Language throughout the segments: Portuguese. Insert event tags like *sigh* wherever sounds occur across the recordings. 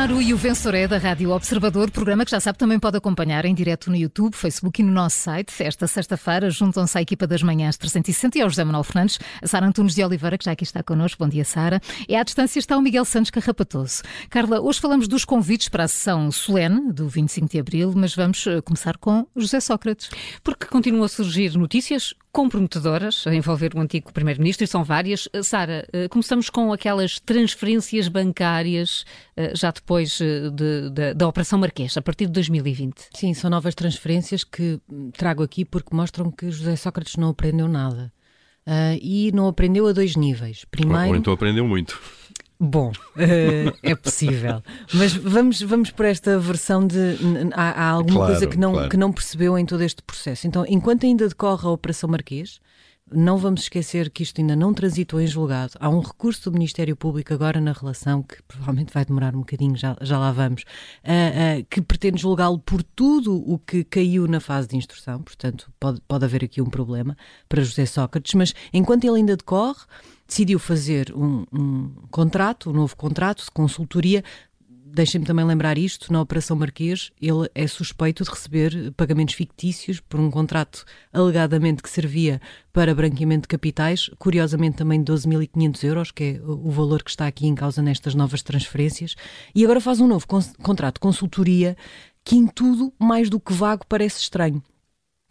Claro, e o Vencedor é da Rádio Observador, programa que já sabe também pode acompanhar em direto no YouTube, Facebook e no nosso site. Esta sexta-feira juntam-se à equipa das manhãs 360 e ao José Manuel Fernandes, a Sara Antunes de Oliveira, que já aqui está connosco. Bom dia, Sara. E à distância está o Miguel Santos Carrapatoso. Carla, hoje falamos dos convites para a sessão solene do 25 de Abril, mas vamos eh, começar com José Sócrates. Porque continuam a surgir notícias comprometedoras a envolver o antigo Primeiro-Ministro, e são várias. Eh, Sara, eh, começamos com aquelas transferências bancárias eh, já depois de, de, da Operação Marquês, a partir de 2020. Sim, são novas transferências que hum, trago aqui porque mostram que José Sócrates não aprendeu nada. Uh, e não aprendeu a dois níveis. Primeiro... Ou então aprendeu muito. Bom, uh, é possível. Mas vamos, vamos por esta versão de. Há, há alguma claro, coisa que não, claro. que não percebeu em todo este processo. Então, enquanto ainda decorre a Operação Marquês, não vamos esquecer que isto ainda não transitou em julgado. Há um recurso do Ministério Público agora na relação, que provavelmente vai demorar um bocadinho, já, já lá vamos, uh, uh, que pretende julgá-lo por tudo o que caiu na fase de instrução. Portanto, pode, pode haver aqui um problema para José Sócrates, mas enquanto ele ainda decorre decidiu fazer um, um contrato, um novo contrato de consultoria Deixem-me também lembrar isto: na Operação Marquês, ele é suspeito de receber pagamentos fictícios por um contrato alegadamente que servia para branqueamento de capitais, curiosamente também 12.500 euros, que é o valor que está aqui em causa nestas novas transferências, e agora faz um novo contrato de consultoria que, em tudo, mais do que vago, parece estranho.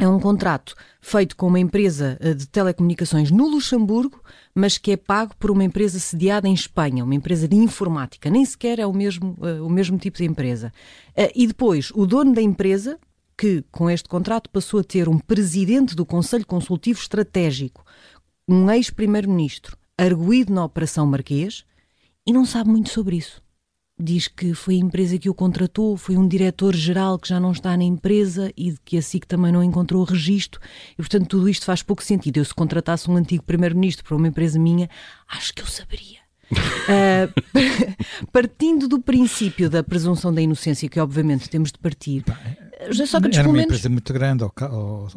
É um contrato feito com uma empresa eh, de telecomunicações no Luxemburgo, mas que é pago por uma empresa sediada em Espanha, uma empresa de informática. Nem sequer é o mesmo, uh, o mesmo tipo de empresa. Uh, e depois, o dono da empresa, que com este contrato passou a ter um presidente do Conselho Consultivo Estratégico, um ex-primeiro-ministro, arguído na Operação Marquês, e não sabe muito sobre isso diz que foi a empresa que o contratou, foi um diretor-geral que já não está na empresa e que a SIC também não encontrou o registro. E, portanto, tudo isto faz pouco sentido. Eu, se contratasse um antigo primeiro-ministro para uma empresa minha, acho que eu saberia. uh, *laughs* *laughs* partindo do princípio da presunção da inocência, que obviamente temos de partir, Sócrates, era uma menos... empresa muito grande ao, ao,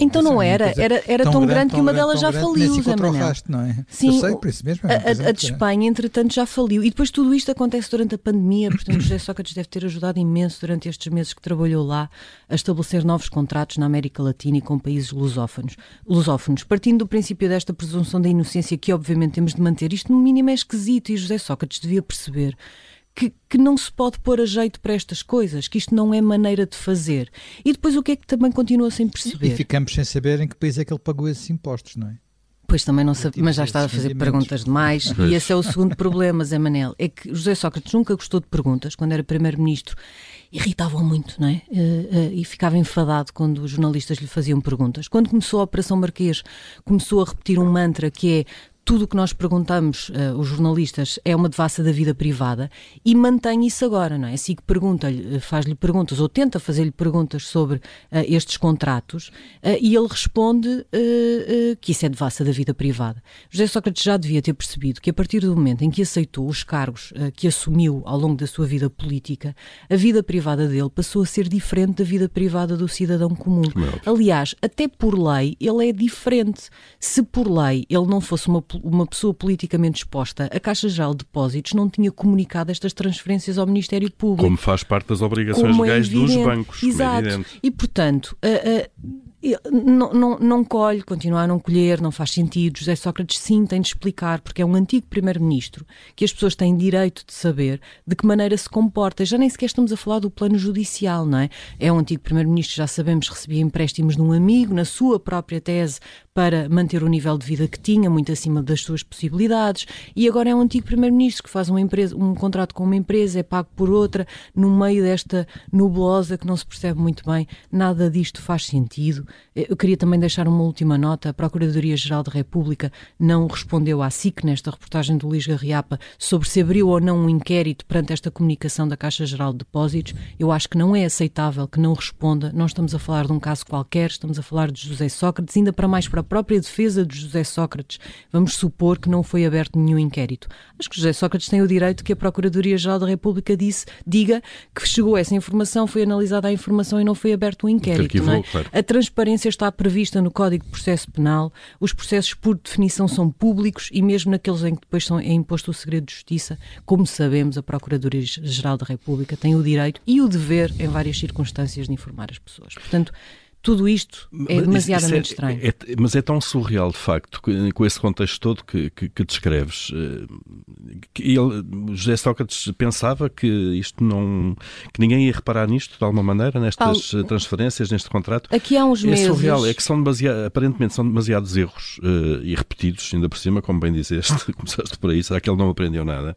Então não era, era, era tão, tão grande, grande que uma delas já faliu, Zé Manel. não é? Sim, Eu sei, por isso mesmo. É a, a de Espanha, entretanto, já faliu. E depois tudo isto acontece durante a pandemia, portanto José Sócrates deve ter ajudado imenso durante estes meses que trabalhou lá a estabelecer novos contratos na América Latina e com países lusófonos. lusófonos. Partindo do princípio desta presunção da inocência que obviamente temos de manter, isto no mínimo é esquisito e José Sócrates devia perceber que, que, não se pode pôr a jeito para estas coisas, que isto não é maneira de fazer. E depois o que é que também continua sem perceber? E ficamos sem saber em que país é que ele pagou esses impostos, não é? Pois também não sabia, mas já estava a fazer perguntas demais e esse é o segundo problema, Zé Manel, é que José Sócrates nunca gostou de perguntas, quando era primeiro-ministro irritavam muito, não é? Uh, uh, e ficava enfadado quando os jornalistas lhe faziam perguntas. Quando começou a Operação Marquês, começou a repetir um mantra que é tudo o que nós perguntamos, uh, os jornalistas, é uma devassa da vida privada e mantém isso agora, não é? Assim que pergunta-lhe, eh, faz-lhe perguntas ou tenta fazer-lhe perguntas sobre uh, estes contratos uh, e ele responde que isso é devassa da vida privada. José Sócrates já devia ter percebido que a partir do momento em que aceitou os cargos que assumiu ao longo da sua vida política, a vida privada dele passou a ser diferente da vida privada do cidadão comum. É Aliás, até por lei, ele é diferente. Se por lei ele não fosse uma uma pessoa politicamente exposta, a Caixa Geral de Depósitos não tinha comunicado estas transferências ao Ministério Público. Como faz parte das obrigações como é legais é dos bancos. Exato. É e, portanto, uh, uh, não, não, não colhe, continua a não colher, não faz sentido. José Sócrates sim tem de explicar, porque é um antigo primeiro-ministro que as pessoas têm direito de saber de que maneira se comporta. Já nem sequer estamos a falar do plano judicial, não é? É um antigo primeiro-ministro, já sabemos, recebia empréstimos de um amigo na sua própria tese para manter o nível de vida que tinha, muito acima das suas possibilidades, e agora é um antigo primeiro-ministro que faz uma empresa, um contrato com uma empresa, é pago por outra, no meio desta nubulosa que não se percebe muito bem. Nada disto faz sentido. Eu queria também deixar uma última nota. A Procuradoria-Geral da República não respondeu à SIC nesta reportagem do Luís Garriapa sobre se abriu ou não um inquérito perante esta comunicação da Caixa Geral de Depósitos. Eu acho que não é aceitável que não responda. Não estamos a falar de um caso qualquer, estamos a falar de José Sócrates, ainda para mais para própria defesa de José Sócrates, vamos supor que não foi aberto nenhum inquérito. Acho que José Sócrates tem o direito que a Procuradoria-Geral da República disse, diga que chegou essa informação, foi analisada a informação e não foi aberto um inquérito. Não é? claro. A transparência está prevista no Código de Processo Penal, os processos por definição são públicos e mesmo naqueles em que depois são, é imposto o segredo de justiça, como sabemos, a Procuradoria-Geral da República tem o direito e o dever, em várias circunstâncias, de informar as pessoas. Portanto, tudo isto é demasiadamente é, estranho. É, é, mas é tão surreal, de facto, com esse contexto todo que, que, que descreves. Eh, que ele, José Sócrates pensava que isto não. que ninguém ia reparar nisto de alguma maneira, nestas Paulo, transferências, neste contrato. Aqui há uns é meses. É surreal, é que são demasiado, aparentemente são demasiados erros uh, e repetidos, ainda por cima, como bem dizeste, *laughs* começaste por aí, será que ele não aprendeu nada?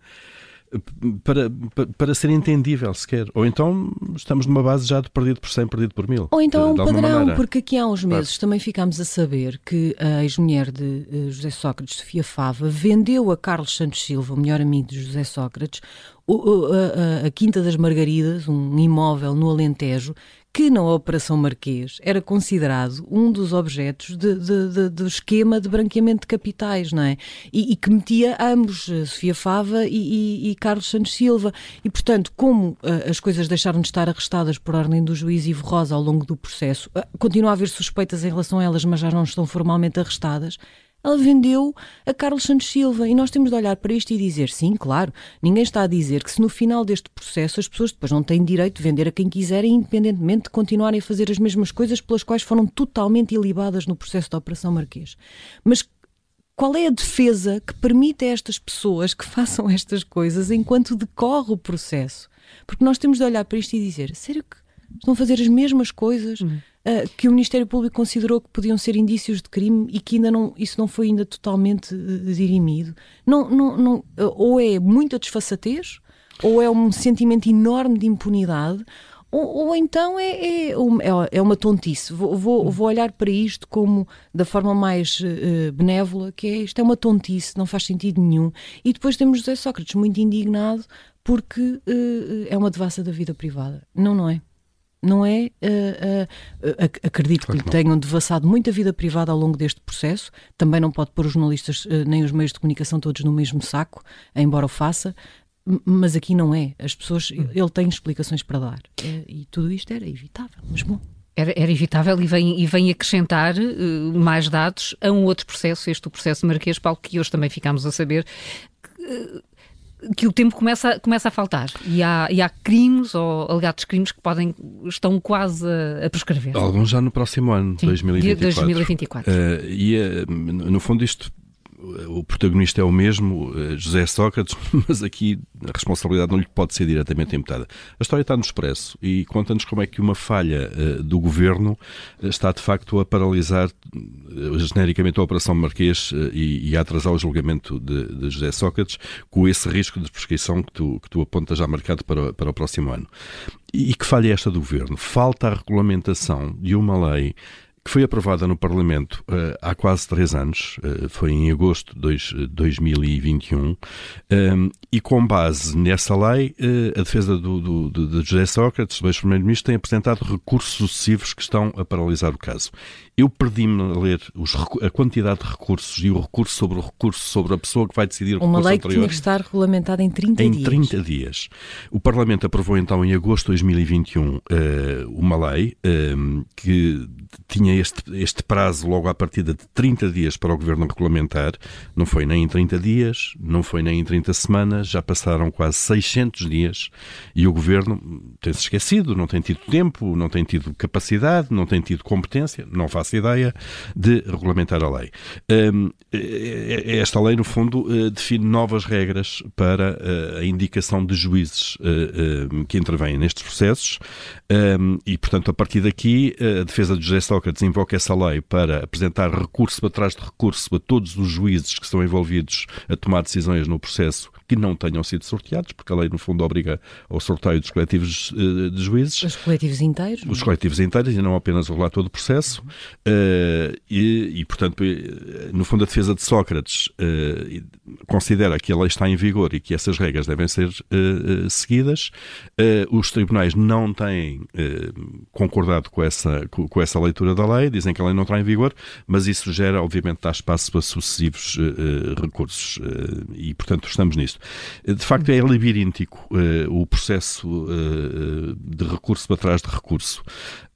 Para, para, para, ser entendível sequer. Ou então estamos numa base já de perdido por 100, perdido por mil. Ou então é um padrão, maneira. porque aqui há uns meses também ficámos a saber que a ex-mulher de uh, José Sócrates, Sofia Fava, vendeu a Carlos Santos Silva, o melhor amigo de José Sócrates, a, a, a Quinta das Margaridas, um imóvel no Alentejo, que na Operação Marquês era considerado um dos objetos de, de, de, do esquema de branqueamento de capitais, não é? E, e que metia ambos, eh, Sofia Fava e, e, e, Carlos Santos Silva. E, portanto, como uh, as coisas deixaram de estar arrestadas por ordem do juiz Ivo Rosa ao longo do processo, uh, continua a haver suspeitas em relação a elas, mas já não estão formalmente arrestadas, ela vendeu a Carlos Santos Silva. E nós temos de olhar para isto e dizer: sim, claro, ninguém está a dizer que se no final deste processo as pessoas depois não têm direito de vender a quem quiserem, independentemente de continuarem a fazer as mesmas coisas pelas quais foram totalmente ilibadas no processo da Operação Marquês. Mas qual é a defesa que permite a estas pessoas que *laughs* façam estas coisas enquanto decorre o processo? Porque nós temos de olhar para isto e dizer: sério que estão a fazer as mesmas coisas? Hum uh, que o Ministério Público considerou que podiam ser indícios de crime e que ainda não, isso não foi ainda totalmente uh, dirimido. Não, não, não, uh, ou é muita desfaçatez, ou é um sentimento enorme de impunidade, ou, ou então é, é, é, é, uma tontice. Vou, vou, hum. vou, olhar para isto como da forma mais uh, benévola, que é isto é uma tontice, não faz sentido nenhum. E depois temos José Sócrates muito indignado porque uh, é uma devassa da vida privada. Não, não é? Não é? Uh, uh, acredito claro que lhe tenham devassado muita vida privada ao longo deste processo. Também não pode pôr os jornalistas uh, nem os meios de comunicação todos no mesmo saco, embora o faça. Mas aqui não é. As pessoas, hum. ele tem explicações para dar. e tudo isto era evitável, mas bom. Era, era, evitável e vem, e vem acrescentar uh, mais dados a um outro processo, este o processo Marquês Paulo, que hoje também ficámos a saber. Que, o tempo começa, começa a faltar e há, e há crimes ou alegados crimes que podem, estão quase a, a prescrever. Alguns já no próximo ano, Sim, 2024. 2024. Uh, e, uh, no fundo, isto o protagonista é o mesmo, eh, José Sócrates, *laughs* mas aqui a responsabilidade não lhe pode ser diretamente imputada. A história está no Expresso e conta-nos como é que uma falha uh, do governo eh, está de facto a paralisar genericamente a Operação Marquês e, e, a atrasar o julgamento de, de, José Sócrates, com esse risco de prescrição que tu, que tu apontas já marcado para, para o próximo ano. E que falha é esta do governo? Falta a regulamentação de uma lei que foi aprovada no Parlamento uh, há quase três anos, uh, foi em agosto de 2021, um, ehm, e com base nessa lei, uh, a defesa do, do, do, de José Sócrates, do ex-primeiro-ministro, tem apresentado recursos sucessivos que estão a paralisar o caso. Eu perdi-me a ler os, a quantidade de recursos e o recurso sobre o recurso sobre a pessoa que vai decidir o Uma lei que tinha que estar regulamentada em 30 em dias. Em 30 dias. O Parlamento aprovou então em agosto de 2021 uma lei ehm, que tinha este, este prazo logo à partida de 30 dias para o Governo regulamentar. Não foi nem em 30 dias, não foi nem em 30 semanas, já passaram quase 600 dias e o Governo tem-se esquecido, não tem tido tempo, não tem tido capacidade, não tem tido competência, não faço ideia, de regulamentar a lei. Hum, esta lei, no fundo, eh, define novas regras para eh, a indicação de juízes eh, que intervêm nestes processos hum, e, portanto, a partir daqui, a defesa de José Sócrates invoca essa lei para apresentar recurso para trás de recurso a todos os juízes que estão envolvidos a tomar decisões no processo que não tenham sido sorteados, porque a lei, no fundo, obriga ao sorteio dos coletivos uh, de juízes. Os coletivos inteiros? Os coletivos inteiros, e não apenas o relator do processo. Uh, e, e, portanto, no fundo, a defesa de Sócrates considera que a lei está em vigor e que essas regras devem ser seguidas. os tribunais não têm concordado com essa, com essa leitura da lei, dizem que a lei não está em vigor, mas isso gera, obviamente, espaço para sucessivos recursos. e, portanto, estamos nisto. De facto, é labiríntico uh, o processo uh, de recurso para trás de recurso.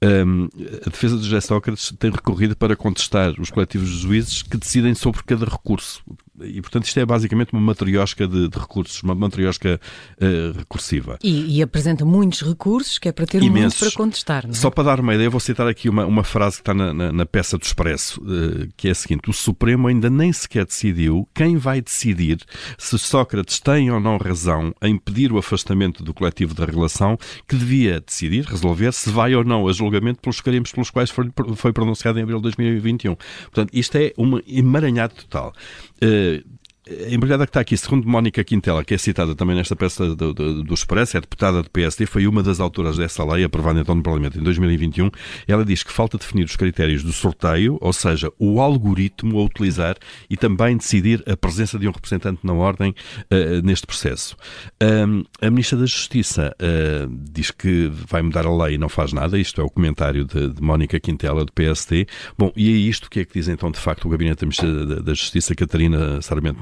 A defesa de José Sócrates tem recorrido para contestar os coletivos de juízes que decidem sobre cada recurso. E, portanto, isto é basicamente uma matriosca de, de recursos, uma matriosca uh, recursiva. E, e, apresenta muitos recursos, que é para ter Imensos. muito para contestar. É? Só para dar uma ideia, vou citar aqui uma, uma frase que está na, na, na peça do Expresso, uh, que é a seguinte: O Supremo ainda nem sequer decidiu quem vai decidir se Sócrates tem ou não razão em pedir o afastamento do coletivo da relação, que devia decidir, resolver, se vai ou não a julgamento pelos crimes pelos quais foi, foi pronunciado em abril de 2021. Portanto, isto é um emaranhado total. Uh, the a empregada que está aqui, segundo Mónica Quintela, que é citada também nesta peça do, do, do Expresso, é deputada do PSD, foi uma das autoras dessa lei, aprovada então no Parlamento em 2021. Ela diz que falta definir os critérios do sorteio, ou seja, o algoritmo a utilizar e também decidir a presença de um representante na ordem uh, neste processo. Um, a Ministra da Justiça uh, diz que vai mudar a lei e não faz nada. Isto é o comentário de, de Mónica Quintela, do PSD. Bom, e é isto que é que diz então de facto o Gabinete da Ministra da, da Justiça, Catarina Sarmento.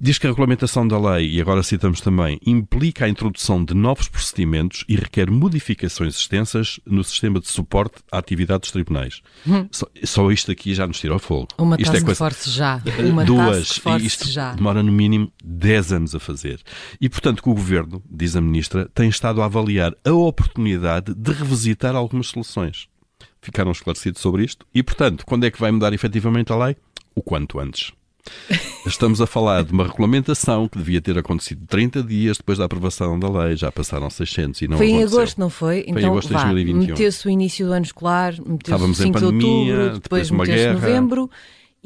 Diz que a regulamentação da lei, e agora citamos também, implica a introdução de novos procedimentos e requer modificações extensas no sistema de suporte à atividade dos tribunais. Hum. Só, só, isto aqui já nos tira o fogo. Uma isto é coisa... force já. Uma Duas. isto já. demora no mínimo 10 anos a fazer. E, portanto, que o Governo, diz a Ministra, tem estado a avaliar a oportunidade de revisitar algumas soluções. Ficaram esclarecidos sobre isto. E, portanto, quando é que vai mudar efetivamente a lei? O quanto antes. Estamos a falar de uma regulamentação que devia ter acontecido 30 dias depois da aprovação da lei, já passaram 600 e não Foi aconteceu. em agosto, não foi? Então, foi em agosto de 2021. Meteu-se o início do ano escolar, meteu-se 5 pandemia, de outubro, depois, depois meteu-se novembro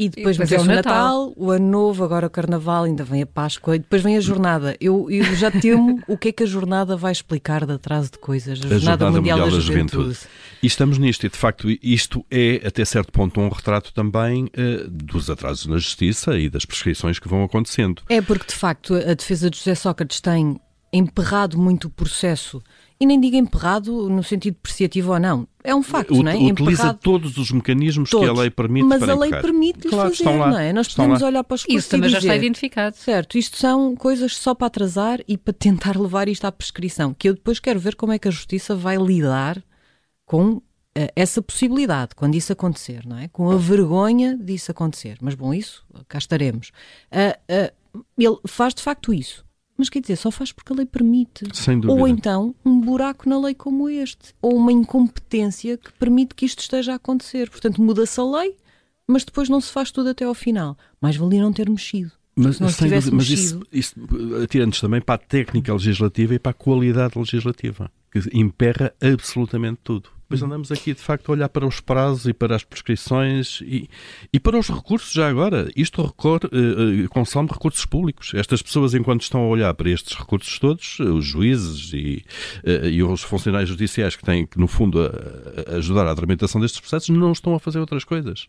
e depois, depois é o Natal. Natal, o Ano Novo, agora o Carnaval, ainda vem a Páscoa, e depois vem a jornada. Eu, eu já temo o que é que a jornada vai explicar de atraso de coisas. A, a Jornada, jornada Mundial, Mundial, da, Juventude. Juventude. E estamos nisto, e de facto isto é, até certo ponto, um retrato também uh, dos atrasos na justiça e das prescrições que vão acontecendo. É porque, de facto, a defesa de José Sócrates tem emperrado muito o processo e nem digo emperrado no sentido depreciativo ou não. É um facto, o, não é? Utiliza emperrado... todos os mecanismos todos. que a lei permite Mas a lei permite-lhe claro, fazer, não é? Nós podemos lá. olhar para os Isso também já está identificado. Certo, isto são coisas só para atrasar e para tentar *laughs* levar isto à prescrição, que eu depois quero ver como é que a Justiça vai lidar com uh, essa possibilidade, quando isso acontecer, não é? Com a vergonha disso acontecer. Mas bom, isso, cá estaremos. Uh, uh, ele faz de facto isso mas quer dizer, só faz porque a lei permite. Sem dúvida. Ou então um buraco na lei como este. Ou uma incompetência que permite que isto esteja a acontecer. Portanto, muda-se a lei, mas depois não se faz tudo até ao final. Mais valia não ter mexido. Mas, se não sem dúvida, mas isso, isso atirando também para a técnica legislativa e para a qualidade legislativa, que emperra absolutamente tudo. Depois andamos aqui, de facto, a olhar para os prazos e para as prescrições e, e para os recursos já agora. Isto recorre, uh, consome recursos públicos. Estas pessoas, enquanto estão a olhar para estes recursos todos, os juízes e, uh, e os funcionários judiciais que têm que, no fundo, a, a ajudar à tramitação destes processos, não estão a fazer outras coisas.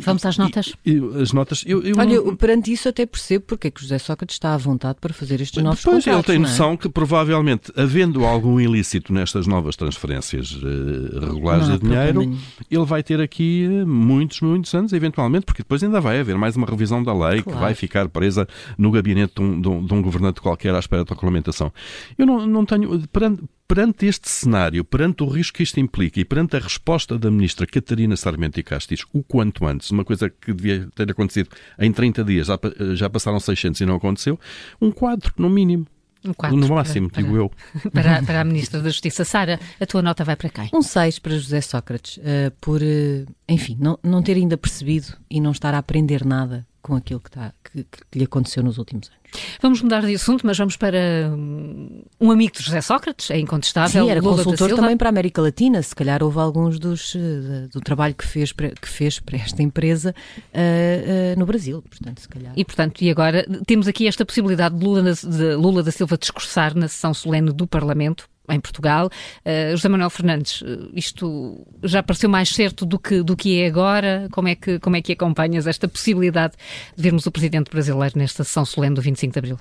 Vamos às notas? E, e, as notas. Eu, eu Olha, não... perante isso até percebo porque é que José Sócrates está à vontade para fazer estes novos pois, contratos. Ele tem é? noção é? que provavelmente, havendo algum ilícito nestas novas transferências uh, regulares de dinheiro, ele vai ter aqui eh, muitos, muitos anos, eventualmente, porque depois ainda vai haver mais uma revisão da lei claro. que vai ficar presa no gabinete de um, de um, de um governante qualquer à espera da regulamentação. Eu não, não tenho. Perante, perante este cenário, perante o risco que isto implica e perante a resposta da ministra Catarina Sarmento e Castis, o quanto antes, uma coisa que devia ter acontecido em 30 dias, já, já passaram 600 e não aconteceu, um quadro, no mínimo. Um quadro no máximo, para, digo eu. *laughs* Para, para a Ministra da Justiça. Sara, a tua nota vai para quem? Um 6 para José Sócrates, uh, por, uh, enfim, não, não ter ainda percebido e não estar a aprender nada com aquilo que, está, que, que lhe aconteceu nos últimos anos. Vamos mudar de assunto, mas vamos para hum, um amigo de José Sócrates, é incontestável. Sim, era Lula consultor também para a América Latina. Se calhar houve alguns dos, eh, do trabalho que fez para, que fez para esta empresa uh, uh, no Brasil. Portanto, se calhar. E, portanto, e agora temos aqui esta possibilidade de Lula, de Lula da Silva discursar na sessão solene do Parlamento em Portugal. Uh, José Manuel Fernandes, isto já pareceu mais certo do que, do que é agora? Como é, que, como é que acompanhas esta possibilidade de vermos o presidente brasileiro nesta sessão solene do 25 de Abril?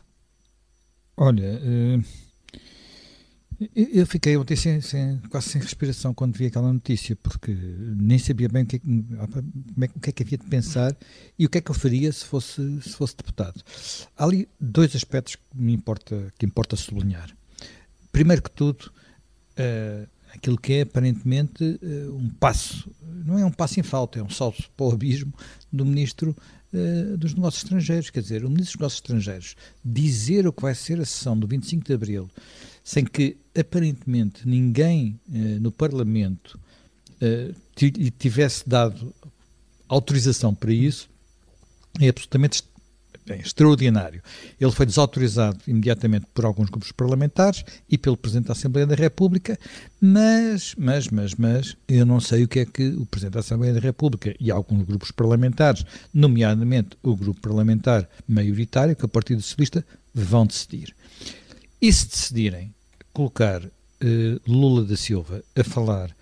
Olha, uh, eu fiquei ontem sem, sem, quase sem respiração quando vi aquela notícia, porque nem sabia bem o que, é o que, é que havia de pensar e o que é que eu faria se fosse, se fosse deputado. Há ali dois aspectos que me importa, que importa sublinhar primeiro que tudo, uh, aquilo que é aparentemente uh, um passo, não é um passo em falta, é um salto para o abismo do Ministro uh, dos Negócios Estrangeiros. Quer dizer, o Ministro dos Negócios Estrangeiros dizer o que vai ser a sessão do 25 de Abril, sem que aparentemente ninguém no Parlamento lhe tivesse dado autorização para isso, é absolutamente bem, extraordinário. Ele foi desautorizado imediatamente por alguns grupos parlamentares e pelo Presidente da Assembleia da República, mas, mas, mas, mas, eu não sei o que é que o Presidente da Assembleia da República e alguns grupos parlamentares, nomeadamente o grupo parlamentar maioritário, que é o Partido Socialista, vão decidir. E se decidirem colocar eh, Lula da Silva a falar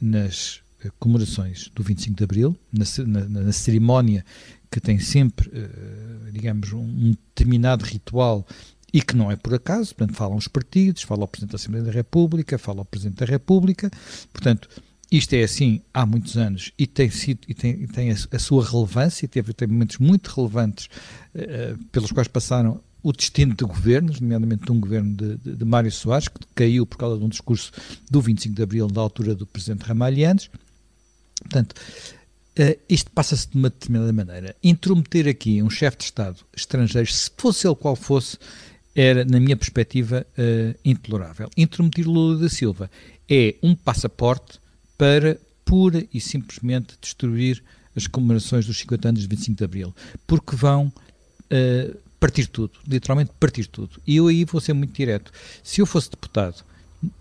nas eh, comemorações do 25 de Abril, na, na, na cerimónia que tem sempre, uh, digamos, um determinado ritual e que não é por acaso, portanto, falam os partidos, fala o Presidente da Assembleia da República, fala o Presidente da República, portanto, isto é assim há muitos anos e tem sido e tem, e tem a, a, sua relevância, teve, teve momentos muito relevantes uh, pelos quais passaram o destino de governos, nomeadamente de um governo de, de, de, Mário Soares, que caiu por causa de um discurso do 25 de Abril, da altura do Presidente Ramalhianes. Portanto, Uh, isto passa-se de uma determinada maneira. Intrometer aqui um chefe de Estado estrangeiro, se fosse ele qual fosse, era, na minha perspectiva, uh, intolerável. Intrometer Lula da Silva é um passaporte para pura e simplesmente destruir as comemorações dos 50 anos de 25 de Abril, porque vão uh, partir tudo, literalmente partir tudo. E eu aí vou ser muito direto. Se eu fosse deputado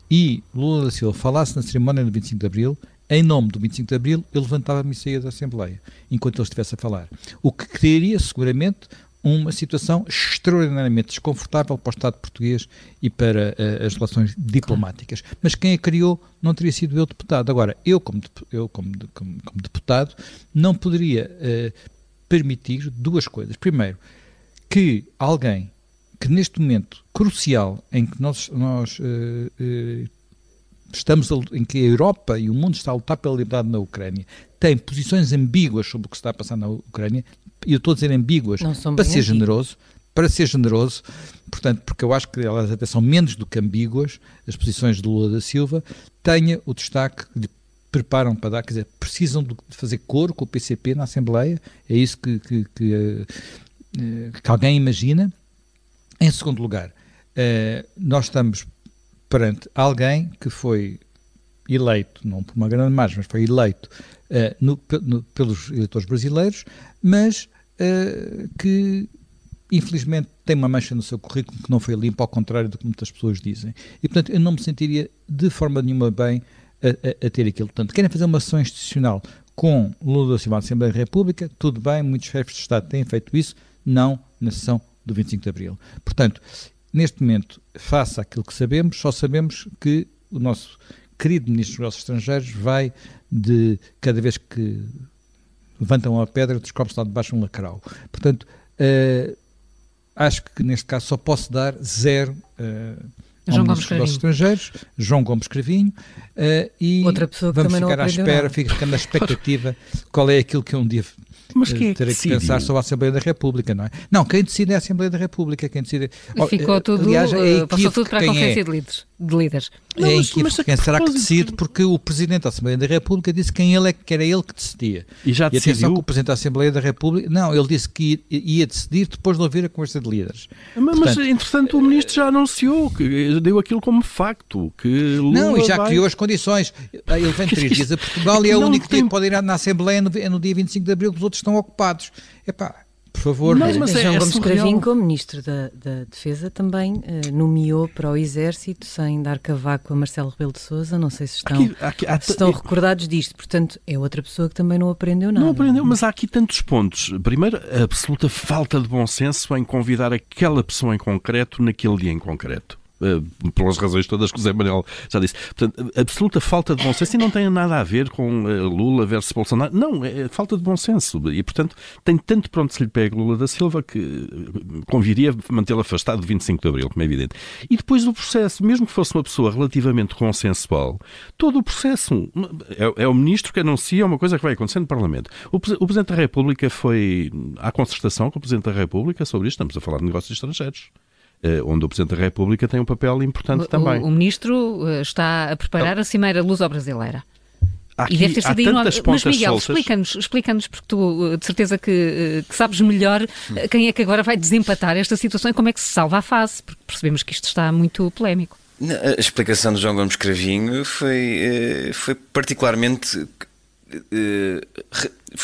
e Lula da Silva falasse na cerimónia do 25 de Abril, em nome do 25 de Abril, eu levantava-me e saía da Assembleia, enquanto ele estivesse a falar. O que criaria, seguramente, uma situação extraordinariamente desconfortável para o Estado português e para uh, as relações diplomáticas. Mas quem a criou não teria sido eu deputado. Agora, eu como, eu como, como, como deputado não poderia uh, permitir duas coisas. Primeiro, que alguém que neste momento crucial em que nós, nós uh, estamos a, em que a Europa e o mundo está a lutar pela liberdade na Ucrânia, tem posições ambíguas sobre o que está a passar na Ucrânia, e eu estou a dizer ambíguas para ser generoso, para ser generoso, portanto, porque eu acho que elas até são menos do que ambíguas, as posições de Lula da Silva, tenha o destaque que preparam para dar, quer dizer, precisam de fazer coro com o PCP na Assembleia, é isso que, que, que, eh, que alguém imagina. Em segundo lugar, eh, nós estamos perante alguém que foi eleito, não por uma grande margem, mas foi eleito uh, no, no, pelos eleitores brasileiros, mas uh, que infelizmente tem uma mancha no seu currículo que não foi limpa, ao contrário do que muitas pessoas dizem. E portanto eu não me sentiria de forma nenhuma bem a, a, a ter aquilo. Portanto, querem fazer uma ação institucional com Lula da Silva da Assembleia da República, tudo bem, muitos chefes de Estado têm feito isso, não na sessão do 25 de Abril. Portanto, Neste momento, face àquilo que sabemos, só sabemos que o nosso querido Ministro dos Negócios Estrangeiros vai de cada vez que levantam a pedra, descobre-se lá debaixo um lacrau. Portanto, uh, acho que neste caso só posso dar zero uh, João Gomes Cravinho. estrangeiros, João Gomes Cravinho, uh, e Outra pessoa que vamos ficar à espera, fica ficando na *laughs* expectativa qual é aquilo que um dia mas quem é que que pensar sobre a Assembleia da República, não é? Não, quem decide é a Assembleia da República, quem decide... Ficou tudo, aliás, é passou tudo para a Conferência é. de Líderes de líderes. Não, é mas, quem será que decide? Porque o Presidente da Assembleia da República disse quem ele é que era ele que decidia. E já decidiu? E atenção que o Presidente da Assembleia da República... Não, ele disse que ia decidir depois de ouvir a conversa de líderes. Mas, Portanto, mas entretanto, o Ministro já anunciou, que deu aquilo como facto, que Lula Não, e já vai... criou as condições. Ele vem *laughs* três dias a Portugal e é o único tem... dia que pode ir na Assembleia no, é no dia 25 de Abril, que os outros estão ocupados. Epá, por favor. Não, mas é, João é Gomes Cravinho, como Ministro da, da Defesa, também uh, nomeou para o Exército, sem dar cavaco a Marcelo Rebelo de Sousa. Não sei se estão, aqui, aqui, há, se estão recordados disto. Portanto, é outra pessoa que também não aprendeu nada. Não aprendeu, mas há aqui tantos pontos. Primeiro, a absoluta falta de bom senso em convidar aquela pessoa em concreto naquele dia em concreto. Eh, pelas razões todas que o Zé Manuel já disse. Portanto, absoluta falta de bom senso e não tem nada a ver com eh, Lula versus Bolsonaro. Não, é falta de bom senso. E, portanto, tem tanto pronto se lhe pega Lula da Silva que eh, conviria mantê-lo afastado do 25 de Abril, como é evidente. E depois do processo, mesmo que fosse uma pessoa relativamente consensual, todo o processo é, é o ministro que anuncia uma coisa que vai acontecer no Parlamento. O, o Presidente da República foi à concertação com o Presidente da República sobre isto. Estamos a falar de negócios estrangeiros. Eh, onde o Presidente da República tem um papel importante o, também. O, o Ministro eh, está a preparar então, a Cimeira Luso-Brasileira. Aqui, e deve ter sido aí Mas Miguel, explica-nos, explica-nos, porque tu eh, de certeza que, que, sabes melhor quem é que agora vai desempatar esta situação e como é que se salva a fase, porque percebemos que isto está muito polémico. A explicação de João Gomes Cravinho foi, foi particularmente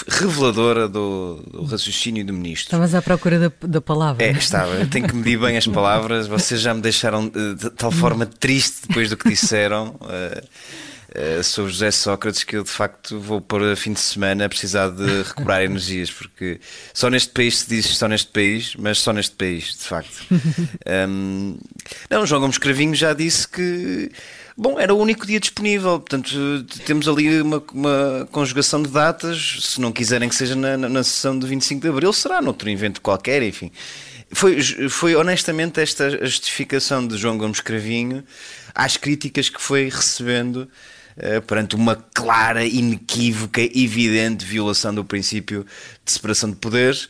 reveladora do, do, raciocínio do ministro. Estavas à procura da, da palavra. É, estava. Eu tenho que medir bem as palavras. Vocês já me deixaram de tal forma triste depois do que disseram. Uh, Uh, sobre José Sócrates que eu de facto vou pôr a fim de semana a precisar de *laughs* recuperar energias, porque só neste país se diz só neste país, mas só neste país, de facto. *laughs* Um, não, João Gomes Cravinho já disse que Bom, era o único dia disponível, portanto temos ali uma, uma conjugação de datas. Se não quiserem que seja na, na, na, sessão do 25 de Abril, será noutro evento qualquer, enfim. Foi, foi honestamente esta justificação de João Gomes Cravinho às críticas que foi recebendo perante uma clara, inequívoca, evidente violação do princípio de separação de poderes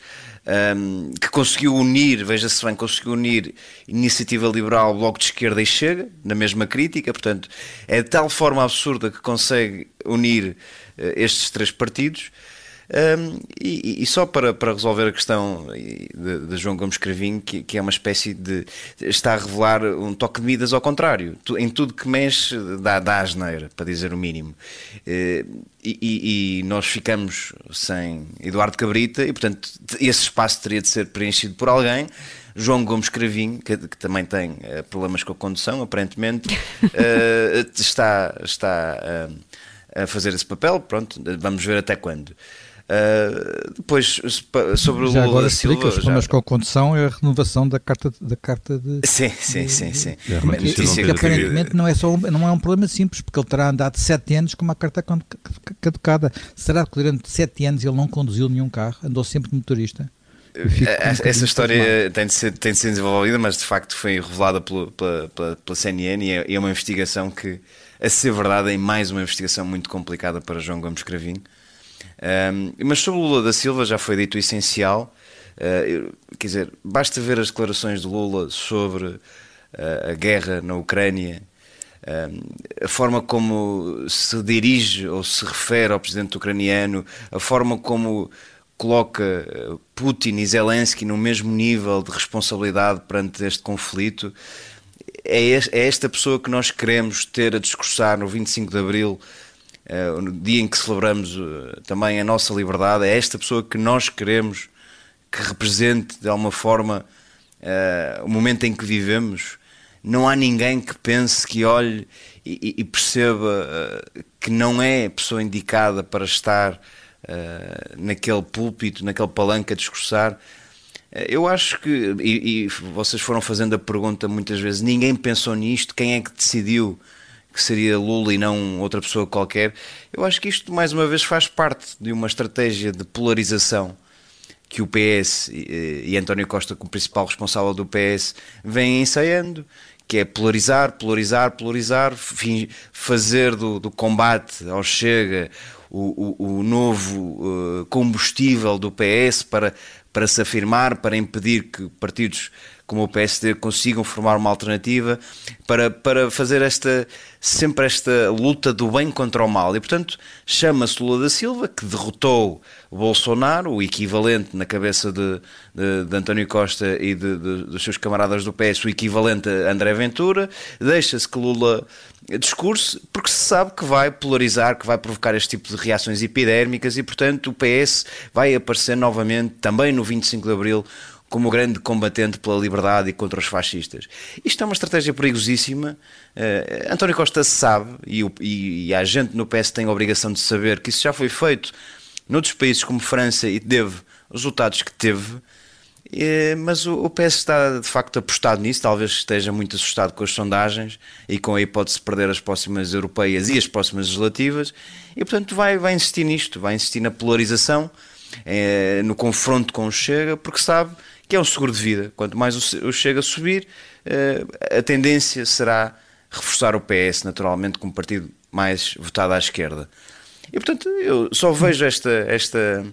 um, que conseguiu unir, veja-se bem, conseguiu unir Iniciativa Liberal, Bloco de Esquerda e Chega, na mesma crítica, portanto, é de tal forma absurda que consegue unir uh, estes três partidos um, e, e, só para, para resolver a questão de, de João Gomes Cravinho, que, que, é uma espécie de. está a revelar um toque de medidas ao contrário. Em tudo que mexe, dá, dá asneira, para dizer o mínimo. Uh, e, e, nós ficamos sem Eduardo Cabrita, e portanto esse espaço teria de ser preenchido por alguém. João Gomes Cravinho, que, que também tem uh, problemas com a condução, aparentemente, uh, *laughs* está, está a fazer esse papel. Pronto, vamos ver até quando. Uh, depois, sobre o já Lula da Silva. Os problemas já... com a condução é a renovação da carta, da carta de. Sim, sim, sim. sim. É, aparentemente não é, só, não é um problema simples, porque ele terá andado 7 anos com uma carta caducada. Será que durante 7 anos ele não conduziu nenhum carro? Andou sempre de motorista? Um Essa história tem de, ser, tem de ser desenvolvida, mas de facto foi revelada pela, pela, pela CNN e é, é uma investigação que, a ser verdade, é mais uma investigação muito complicada para João Gomes Cravinho. Um, mas sobre Lula da Silva já foi dito o essencial. Uh, quer dizer, basta ver as declarações de Lula sobre uh, a guerra na Ucrânia, a forma como se dirige ou se refere ao presidente ucraniano, a forma como coloca ah, Putin e Zelensky no mesmo nível de responsabilidade perante este conflito. É, é esta pessoa que nós queremos ter a discursar no 25 de Abril uh, no dia em que celebramos uh, também a nossa liberdade, é esta pessoa que nós queremos que represente de alguma forma uh, o momento em que vivemos. Não há ninguém que pense, que olhe e, e perceba que não é a pessoa indicada para estar naquele púlpito, naquele palanque a discursar. Eu acho que, e, e, vocês foram fazendo a pergunta muitas vezes, ninguém pensou nisto, quem é que decidiu que seria Lula e não outra pessoa qualquer. Eu acho que isto, mais uma vez, faz parte de uma estratégia de polarização que o PS e, e António Costa, como principal responsável do PS, vem ensaiando, que é polarizar, polarizar, polarizar, fazer do, do combate ao Chega o, o, o novo uh, combustível do PS para, para se afirmar, para impedir que partidos como o PSD consigam formar uma alternativa para, para fazer esta sempre esta luta do bem contra o mal. E, portanto, chama-se Lula da Silva, que derrotou Bolsonaro, o equivalente na cabeça de, de, de António Costa e de, dos seus camaradas do PS, o equivalente a André Ventura. Deixa-se que Lula discurso, porque se sabe que vai polarizar, que vai provocar este tipo de reações epidérmicas e, portanto, o PS vai aparecer novamente, também no 25 de Abril, como grande combatente pela liberdade e contra os fascistas. Isto é uma estratégia perigosíssima. Uh, António Costa sabe, e, o, e, e, a gente no PS tem a obrigação de saber que isso já foi feito noutros países como França e teve resultados que teve. Uh, mas o, o PS está de facto apostado nisso, talvez esteja muito assustado com as sondagens e com a hipótese de perder as próximas europeias e as próximas legislativas, e portanto vai, vai insistir nisto, vai insistir na polarização, uh, no confronto com o Chega, porque sabe que é um seguro de vida. Quanto mais o Chega a subir, eh, a tendência será reforçar o PS, naturalmente, como partido mais votado à esquerda. E, portanto, eu só vejo esta, esta,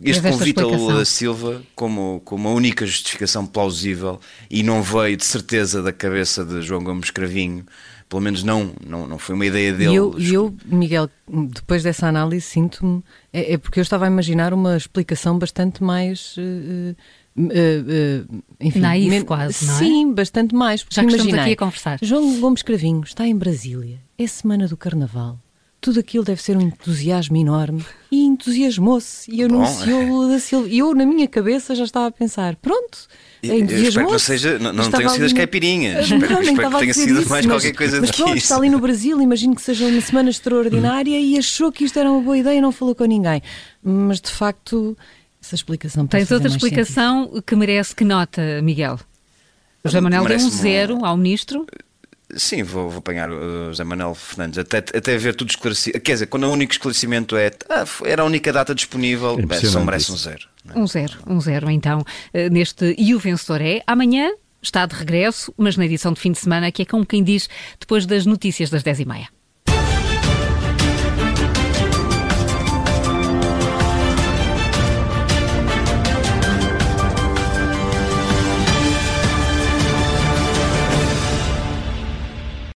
este convite a Lula da Silva como, como a única justificação plausível e não veio de certeza da cabeça de João Gomes Cravinho. Pelo menos não, não, não foi uma ideia dele. E eu, eu Miguel, depois dessa análise, sinto-me. É, é, porque eu estava a imaginar uma explicação bastante mais. Uh, Uh, uh, enfim, Naif quase, não é? Sim, bastante mais. Já que estamos aqui a conversar. João Gomes Cravinho está em Brasília. É semana do Carnaval. Tudo aquilo deve ser um entusiasmo enorme. E entusiasmou-se e anunciou Lula da Silva. E eu, na minha cabeça, já estava a pensar: pronto, entusiasmou Espero que não, seja, não, não tenham sido as caipirinhas. Não, espero, espero que tenha sido isso, mais mas, qualquer coisa mas do pronto, que isso. está ali no Brasil, imagino que seja uma semana extraordinária e achou que isto era uma boa ideia e não falou com ninguém. Mas de facto essa explicação Tens outra explicação sentido. que merece que nota, Miguel? O José Manuel deu um zero ao ministro. Sim, vou, vou apanhar o José Manuel Fernandes, até, até ver tudo esclarecido. Quer dizer, quando o único esclarecimento é ah, era a única data disponível, é só merece um zero. É? Um zero, um zero então, eh, neste E o Vencedor é. Amanhã está de regresso, mas na edição de fim de semana, que é como quem diz, depois das notícias das 10h30.